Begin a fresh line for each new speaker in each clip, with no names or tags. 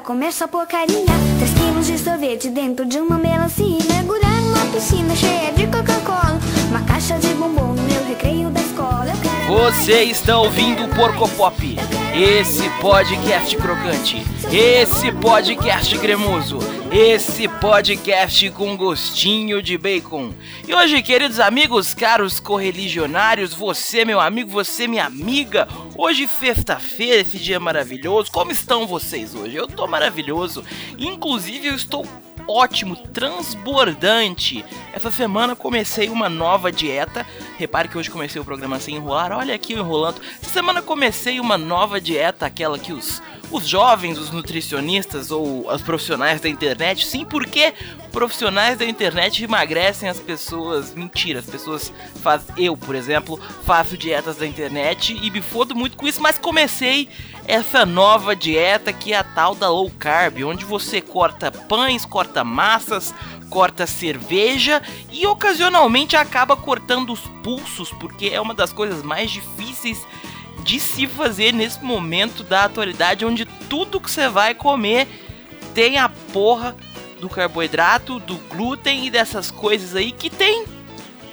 comer essa porcaria. Três quilos de sorvete dentro de uma melancia. Mergulhar numa piscina cheia de Coca-Cola. Uma caixa de bombom no meu recreio da escola.
Você está ouvindo o Porco Pop, esse podcast crocante, esse podcast cremoso, esse podcast com gostinho de bacon. E hoje, queridos amigos, caros correligionários, você, meu amigo, você, minha amiga, hoje, sexta-feira, esse dia maravilhoso, como estão vocês hoje? Eu tô maravilhoso, inclusive eu estou ótimo, transbordante. Essa semana comecei uma nova dieta. Repare que hoje comecei o programa sem enrolar. Olha aqui eu enrolando. Essa semana comecei uma nova dieta, aquela que os os jovens, os nutricionistas ou os profissionais da internet. Sim, porque profissionais da internet emagrecem as pessoas. Mentira, as pessoas faz eu, por exemplo, faço dietas da internet e me fodo muito com isso, mas comecei essa nova dieta que é a tal da low carb, onde você corta pães, corta massas, corta cerveja e ocasionalmente acaba cortando os pulsos, porque é uma das coisas mais difíceis de se fazer nesse momento da atualidade, onde tudo que você vai comer tem a porra do carboidrato, do glúten e dessas coisas aí que tem,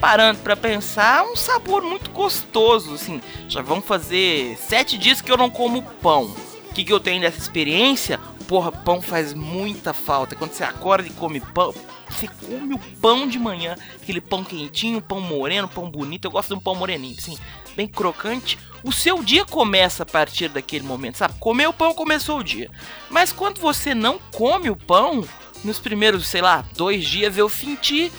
parando para pensar, um sabor muito gostoso. Assim, já vão fazer sete dias que eu não como pão. O que, que eu tenho dessa experiência? Porra, pão faz muita falta. Quando você acorda e come pão, você come o pão de manhã, aquele pão quentinho, pão moreno, pão bonito. Eu gosto de um pão moreninho, assim, bem crocante. O seu dia começa a partir daquele momento, sabe? Comer o pão começou o dia. Mas quando você não come o pão, nos primeiros, sei lá, dois dias eu senti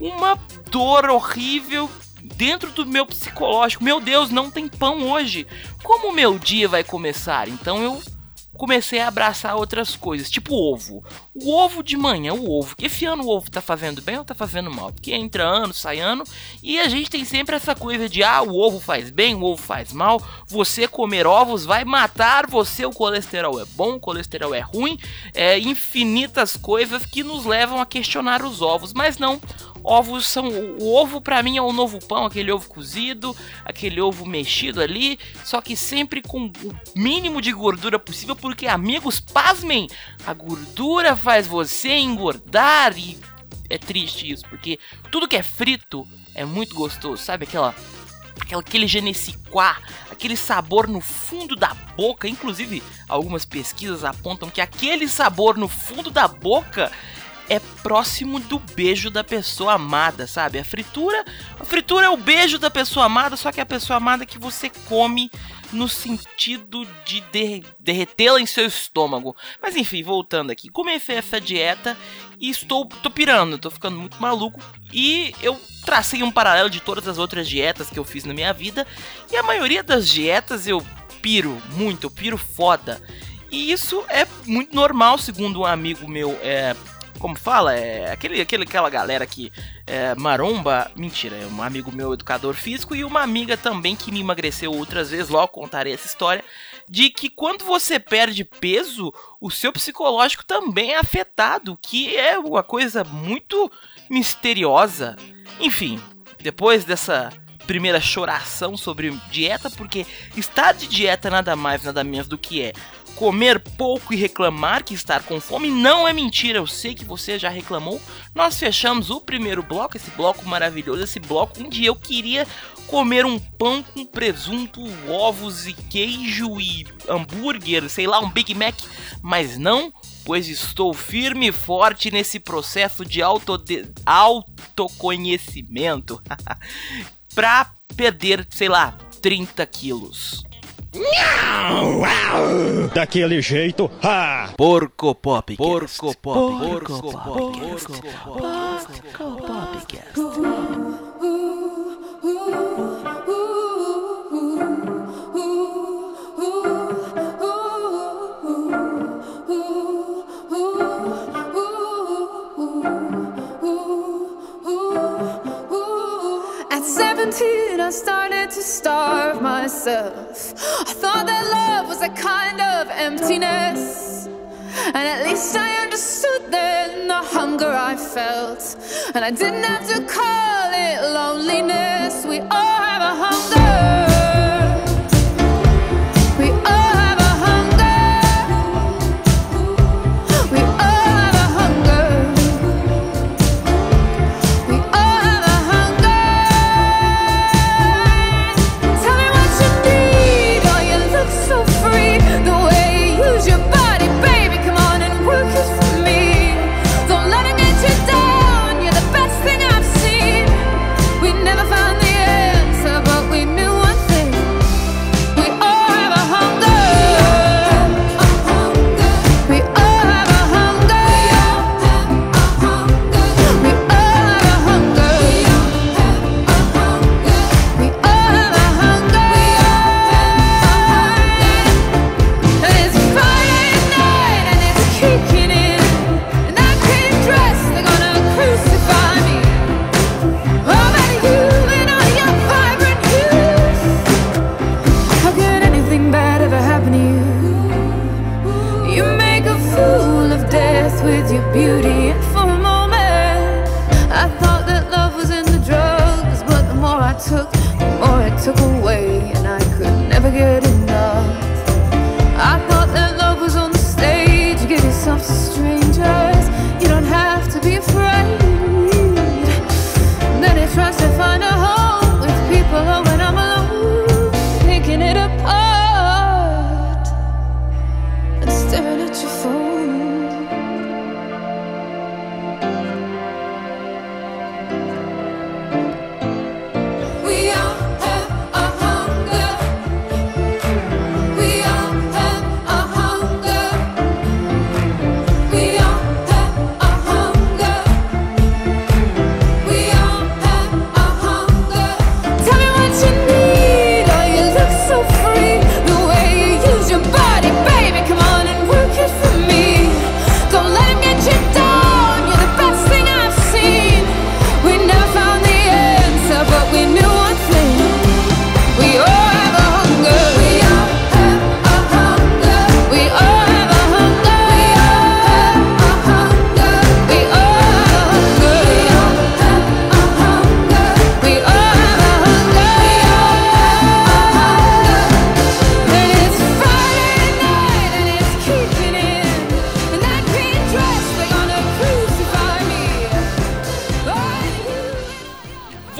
uma dor horrível dentro do meu psicológico. Meu Deus, não tem pão hoje. Como o meu dia vai começar? Então eu comecei a abraçar outras coisas, tipo ovo. O ovo de manhã, o ovo. Esse ano o ovo tá fazendo bem ou tá fazendo mal? Porque entra ano, sai ano, e a gente tem sempre essa coisa de ah, o ovo faz bem, o ovo faz mal. Você comer ovos vai matar você, o colesterol é bom, o colesterol é ruim, é infinitas coisas que nos levam a questionar os ovos, mas não ovos são. O ovo para mim é o novo pão, aquele ovo cozido, aquele ovo mexido ali, só que sempre com o mínimo de gordura possível, porque amigos, pasmem, a gordura faz você engordar e é triste isso, porque tudo que é frito é muito gostoso, sabe aquela aquele ne sais quoi, aquele sabor no fundo da boca. Inclusive, algumas pesquisas apontam que aquele sabor no fundo da boca é próximo do beijo da pessoa amada, sabe? A fritura, a fritura é o beijo da pessoa amada, só que é a pessoa amada que você come no sentido de derretê-la em seu estômago. Mas enfim, voltando aqui, comecei essa dieta e estou tô pirando, tô ficando muito maluco e eu tracei um paralelo de todas as outras dietas que eu fiz na minha vida e a maioria das dietas eu piro muito, eu piro foda. E isso é muito normal, segundo um amigo meu, é, como fala, é aquele, aquele, aquela galera que é, maromba. Mentira, é um amigo meu educador físico e uma amiga também que me emagreceu outras vezes, logo contarei essa história. De que quando você perde peso, o seu psicológico também é afetado, que é uma coisa muito misteriosa. Enfim, depois dessa primeira choração sobre dieta, porque estar de dieta nada mais, nada menos do que é comer pouco e reclamar que estar com fome não é mentira. Eu sei que você já reclamou. Nós fechamos o primeiro bloco, esse bloco maravilhoso, esse bloco onde eu queria comer um pão com presunto, ovos e queijo e hambúrguer, sei lá, um Big Mac, mas não, pois estou firme e forte nesse processo de autode autoconhecimento pra perder, sei lá, 30 quilos.
Daquele jeito, ha!
Porco Pop. Porco Pop. Porco Pop. Porco Pop.
At 17, I started to starve myself. Kind of emptiness. And at least I understood then the hunger I felt. And I didn't have to call it loneliness. We all have a hunger.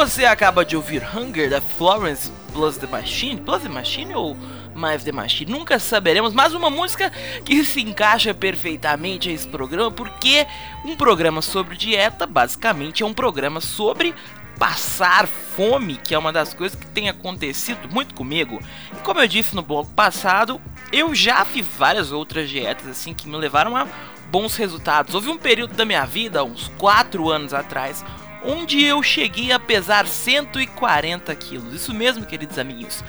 Você acaba de ouvir Hunger da Florence Plus the Machine, Plus the Machine ou mais The Machine? Nunca saberemos, mas uma música que se encaixa perfeitamente a esse programa, porque um programa sobre dieta basicamente é um programa sobre passar fome, que é uma das coisas que tem acontecido muito comigo. E como eu disse no bloco passado, eu já fiz várias outras dietas assim que me levaram a bons resultados. Houve um período da minha vida, uns 4 anos atrás, onde eu cheguei a pesar 140 quilos. Isso mesmo, queridos amiguinhos.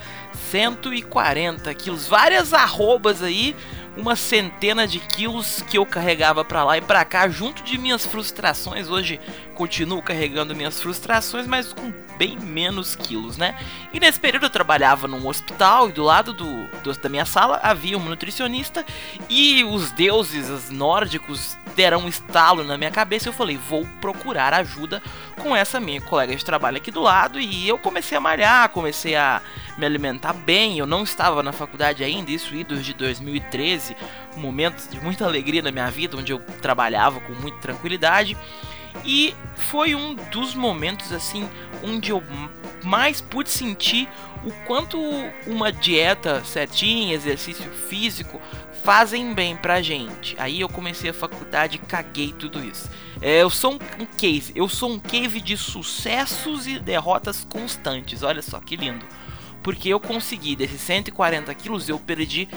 140 quilos. Várias arrobas aí uma centena de quilos que eu carregava para lá e para cá, junto de minhas frustrações. Hoje continuo carregando minhas frustrações, mas com bem menos quilos, né? E nesse período eu trabalhava num hospital e do lado do, do da minha sala havia um nutricionista e os deuses os nórdicos deram um estalo na minha cabeça. Eu falei, vou procurar ajuda com essa minha colega de trabalho aqui do lado e eu comecei a malhar, comecei a me alimentar bem. Eu não estava na faculdade ainda, isso idos de 2013, um momento de muita alegria na minha vida, onde eu trabalhava com muita tranquilidade. E foi um dos momentos assim onde eu mais pude sentir o quanto uma dieta certinha, exercício físico fazem bem pra gente. Aí eu comecei a faculdade e caguei tudo isso. É, eu sou um, case, eu sou um case de sucessos e derrotas constantes. Olha só que lindo porque eu consegui, desses 140 quilos, eu perdi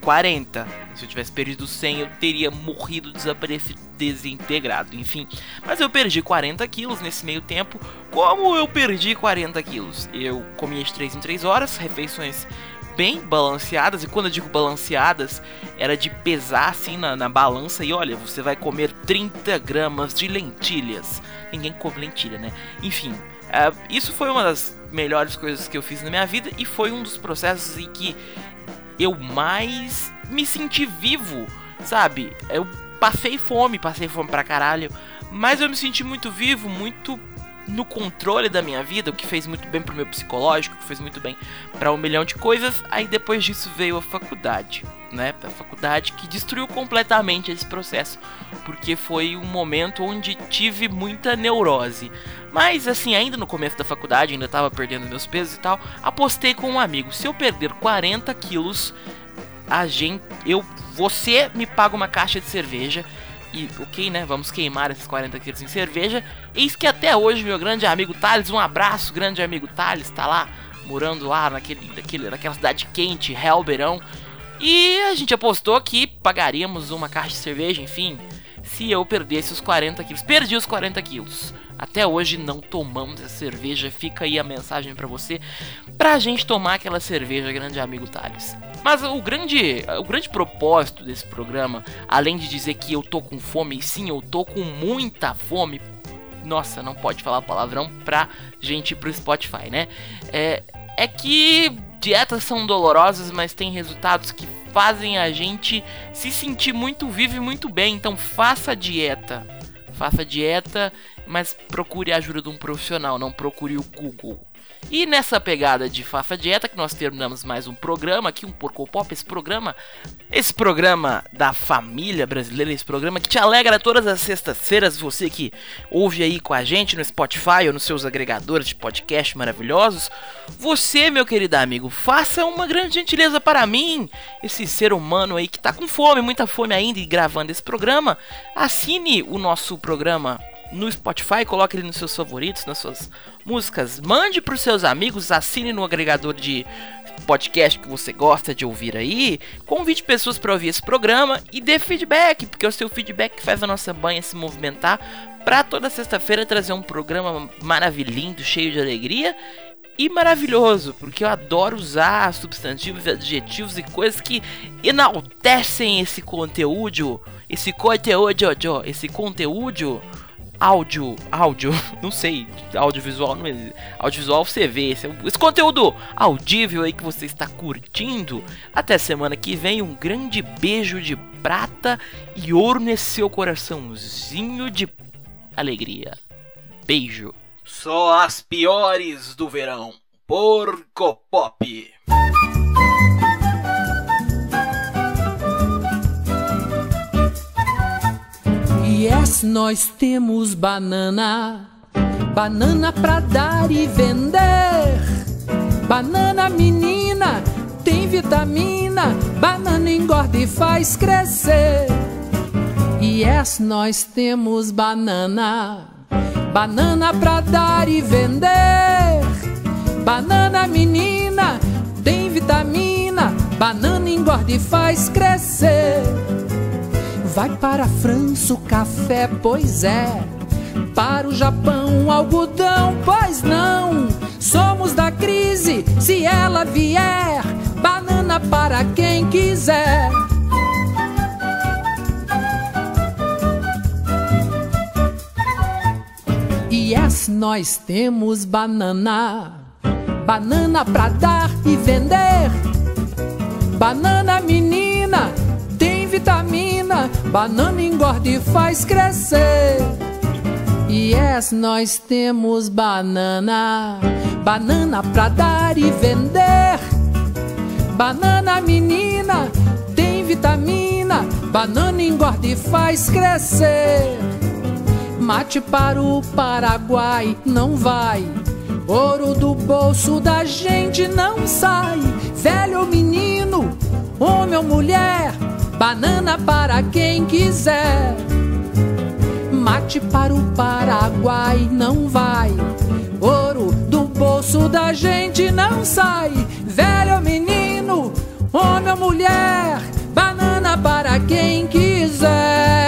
40. Se eu tivesse perdido 100, eu teria morrido, desaparecido, desintegrado, enfim. Mas eu perdi 40 quilos nesse meio tempo. Como eu perdi 40 quilos? Eu comia de 3 em 3 horas, refeições bem balanceadas, e quando eu digo balanceadas, era de pesar assim na, na balança e olha, você vai comer 30 gramas de lentilhas. Ninguém come lentilha, né? Enfim, uh, isso foi uma das melhores coisas que eu fiz na minha vida e foi um dos processos em que eu mais me senti vivo, sabe? Eu passei fome, passei fome pra caralho, mas eu me senti muito vivo, muito no controle da minha vida, o que fez muito bem pro meu psicológico, que fez muito bem para um milhão de coisas. Aí depois disso veio a faculdade, né? A faculdade que destruiu completamente esse processo, porque foi um momento onde tive muita neurose. Mas assim, ainda no começo da faculdade, ainda tava perdendo meus pesos e tal, apostei com um amigo, se eu perder 40 quilos, a gente, eu, você me paga uma caixa de cerveja e ok, né? Vamos queimar esses 40 quilos em cerveja. Eis que até hoje, meu grande amigo Thales, um abraço, grande amigo Thales, tá lá, morando lá naquele, naquele, naquela cidade quente, Helberão. E a gente apostou que pagaríamos uma caixa de cerveja, enfim, se eu perdesse os 40 quilos. Perdi os 40 quilos. Até hoje não tomamos essa cerveja. Fica aí a mensagem para você, pra gente tomar aquela cerveja, grande amigo Thales. Mas o grande, o grande propósito desse programa, além de dizer que eu tô com fome, sim, eu tô com muita fome. Nossa, não pode falar palavrão pra gente ir pro Spotify, né? É, é que dietas são dolorosas, mas tem resultados que fazem a gente se sentir muito vivo e muito bem. Então faça dieta. Faça dieta, mas procure a ajuda de um profissional, não procure o Google. E nessa pegada de Fafa Dieta que nós terminamos mais um programa aqui, um Porco Pop, esse programa, esse programa da família brasileira, esse programa que te alegra todas as sextas-feiras, você que ouve aí com a gente no Spotify ou nos seus agregadores de podcast maravilhosos. Você, meu querido amigo, faça uma grande gentileza para mim, esse ser humano aí que tá com fome, muita fome ainda e gravando esse programa. Assine o nosso programa no Spotify, coloque ele nos seus favoritos, nas suas músicas, mande para os seus amigos, assine no agregador de podcast que você gosta de ouvir aí, convide pessoas para ouvir esse programa e dê feedback, porque é o seu feedback faz a nossa banha se movimentar para toda sexta-feira trazer um programa maravilhoso, cheio de alegria e maravilhoso, porque eu adoro usar substantivos, adjetivos e coisas que enaltecem esse conteúdo, esse conteúdo, esse conteúdo áudio, áudio, não sei, audiovisual, não é, audiovisual você vê, esse, esse conteúdo audível aí que você está curtindo. Até semana que vem, um grande beijo de prata e ouro nesse seu coraçãozinho de alegria. Beijo. Só as piores do verão. Porco Pop.
Yes, nós temos banana banana pra dar e vender. Banana menina, tem vitamina, banana engorda e faz crescer. E yes, nós temos banana, banana pra dar e vender. Banana menina, tem vitamina, banana engorda e faz crescer. Vai para a França o café, pois é. Para o Japão, o algodão, pois não. Somos da crise, se ela vier. Banana para quem quiser. Yes, nós temos banana. Banana pra dar e vender. Banana menina. Banana engorda e faz crescer. Yes, nós temos banana. Banana pra dar e vender. Banana menina, tem vitamina. Banana engorda e faz crescer. Mate para o Paraguai não vai. Ouro do bolso da gente não sai. Velho ou menino, homem ou mulher, banana para quem quiser. Mate para o Paraguai não vai, ouro do bolso da gente não sai. Velho ou menino, homem ou mulher, banana para quem quiser.